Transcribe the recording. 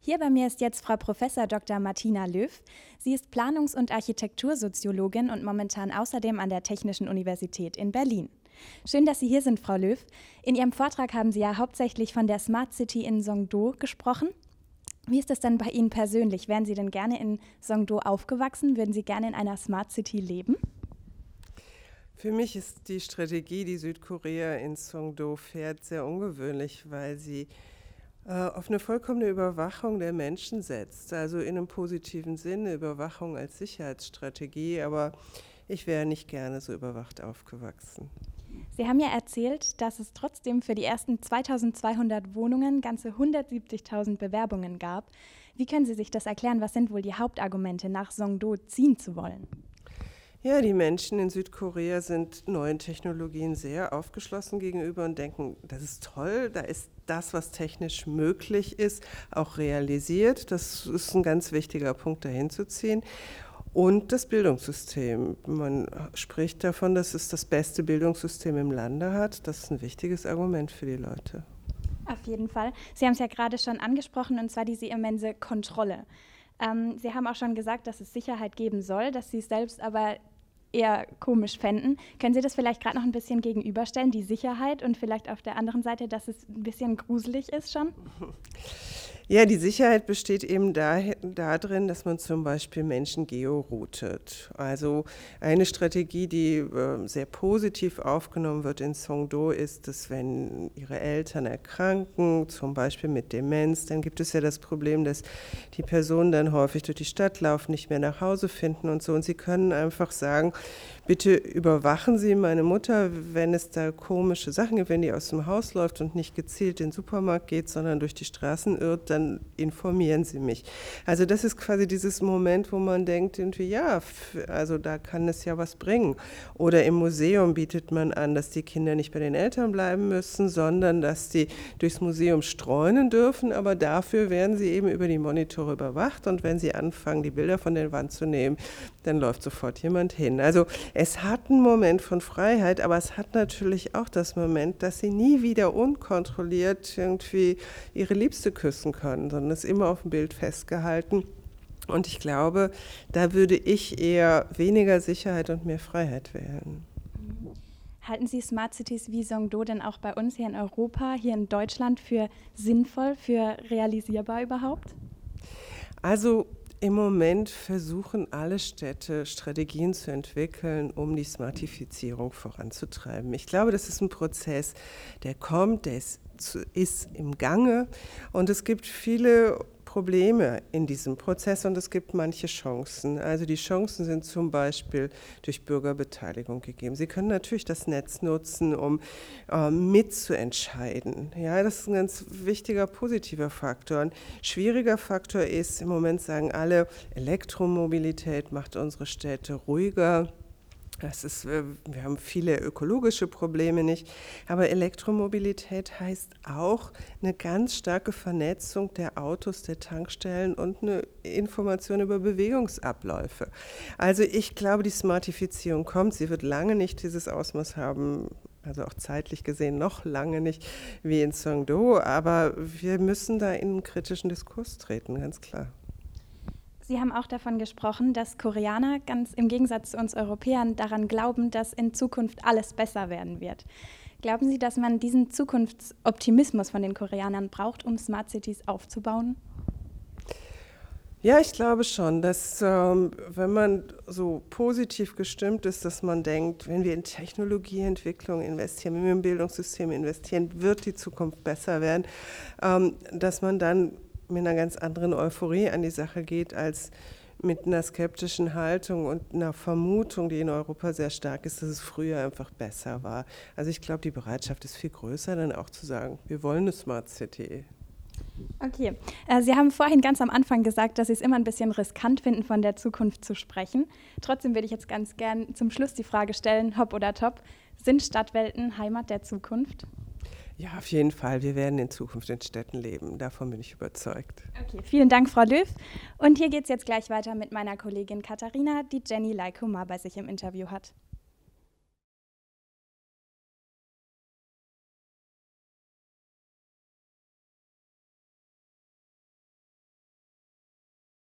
Hier bei mir ist jetzt Frau Prof. Dr. Martina Löw. Sie ist Planungs- und Architektursoziologin und momentan außerdem an der Technischen Universität in Berlin. Schön, dass Sie hier sind, Frau Löw. In Ihrem Vortrag haben Sie ja hauptsächlich von der Smart City in Songdo gesprochen. Wie ist es denn bei Ihnen persönlich? Wären Sie denn gerne in Songdo aufgewachsen? Würden Sie gerne in einer Smart City leben? Für mich ist die Strategie, die Südkorea in Songdo fährt, sehr ungewöhnlich, weil sie auf eine vollkommene Überwachung der Menschen setzt. Also in einem positiven Sinne Überwachung als Sicherheitsstrategie, aber ich wäre nicht gerne so überwacht aufgewachsen. Sie haben ja erzählt, dass es trotzdem für die ersten 2200 Wohnungen ganze 170.000 Bewerbungen gab. Wie können Sie sich das erklären? Was sind wohl die Hauptargumente, nach Songdo ziehen zu wollen? Ja, die Menschen in Südkorea sind neuen Technologien sehr aufgeschlossen gegenüber und denken, das ist toll, da ist das, was technisch möglich ist, auch realisiert. Das ist ein ganz wichtiger Punkt, dahin zu ziehen. Und das Bildungssystem. Man spricht davon, dass es das beste Bildungssystem im Lande hat. Das ist ein wichtiges Argument für die Leute. Auf jeden Fall. Sie haben es ja gerade schon angesprochen, und zwar diese immense Kontrolle. Ähm, Sie haben auch schon gesagt, dass es Sicherheit geben soll, dass Sie es selbst aber eher komisch fänden. Können Sie das vielleicht gerade noch ein bisschen gegenüberstellen, die Sicherheit und vielleicht auf der anderen Seite, dass es ein bisschen gruselig ist schon? Ja, die Sicherheit besteht eben darin, dass man zum Beispiel Menschen georoutet. Also eine Strategie, die äh, sehr positiv aufgenommen wird in Songdo, ist, dass wenn ihre Eltern erkranken, zum Beispiel mit Demenz, dann gibt es ja das Problem, dass die Personen dann häufig durch die Stadt laufen, nicht mehr nach Hause finden und so. Und sie können einfach sagen, bitte überwachen Sie meine Mutter, wenn es da komische Sachen gibt, wenn die aus dem Haus läuft und nicht gezielt in den Supermarkt geht, sondern durch die Straßen irrt, dann informieren Sie mich. Also das ist quasi dieses Moment, wo man denkt, irgendwie, ja, also da kann es ja was bringen. Oder im Museum bietet man an, dass die Kinder nicht bei den Eltern bleiben müssen, sondern dass sie durchs Museum streunen dürfen, aber dafür werden sie eben über die Monitore überwacht und wenn sie anfangen, die Bilder von der Wand zu nehmen, dann läuft sofort jemand hin. Also es hat einen Moment von Freiheit, aber es hat natürlich auch das Moment, dass sie nie wieder unkontrolliert irgendwie ihre Liebste küssen können, sondern es ist immer auf dem Bild festgehalten. Und ich glaube, da würde ich eher weniger Sicherheit und mehr Freiheit wählen. Halten Sie Smart Cities wie Songdo denn auch bei uns hier in Europa, hier in Deutschland für sinnvoll, für realisierbar überhaupt? Also im Moment versuchen alle Städte Strategien zu entwickeln, um die Smartifizierung voranzutreiben. Ich glaube, das ist ein Prozess, der kommt, der ist, ist im Gange und es gibt viele Probleme in diesem Prozess und es gibt manche Chancen. Also die Chancen sind zum Beispiel durch Bürgerbeteiligung gegeben. Sie können natürlich das Netz nutzen, um äh, mitzuentscheiden. Ja, das ist ein ganz wichtiger positiver Faktor. Ein schwieriger Faktor ist, im Moment sagen alle, Elektromobilität macht unsere Städte ruhiger das ist, äh, wir haben viele ökologische Probleme nicht, aber Elektromobilität heißt auch eine ganz starke Vernetzung der Autos, der Tankstellen und eine Information über Bewegungsabläufe. Also ich glaube, die Smartifizierung kommt. Sie wird lange nicht dieses Ausmaß haben, also auch zeitlich gesehen noch lange nicht wie in Songdo, aber wir müssen da in einen kritischen Diskurs treten, ganz klar. Sie haben auch davon gesprochen, dass Koreaner ganz im Gegensatz zu uns Europäern daran glauben, dass in Zukunft alles besser werden wird. Glauben Sie, dass man diesen Zukunftsoptimismus von den Koreanern braucht, um Smart Cities aufzubauen? Ja, ich glaube schon, dass ähm, wenn man so positiv gestimmt ist, dass man denkt, wenn wir in Technologieentwicklung investieren, wenn wir im Bildungssystem investieren, wird die Zukunft besser werden, ähm, dass man dann mit einer ganz anderen Euphorie an die Sache geht, als mit einer skeptischen Haltung und einer Vermutung, die in Europa sehr stark ist, dass es früher einfach besser war. Also ich glaube, die Bereitschaft ist viel größer, dann auch zu sagen, wir wollen eine Smart City. Okay, äh, Sie haben vorhin ganz am Anfang gesagt, dass Sie es immer ein bisschen riskant finden, von der Zukunft zu sprechen. Trotzdem würde ich jetzt ganz gern zum Schluss die Frage stellen, hopp oder top, sind Stadtwelten Heimat der Zukunft? Ja, auf jeden Fall. Wir werden in Zukunft in Städten leben. Davon bin ich überzeugt. Okay, vielen Dank, Frau Löw. Und hier geht es jetzt gleich weiter mit meiner Kollegin Katharina, die Jenny Leikoma bei sich im Interview hat.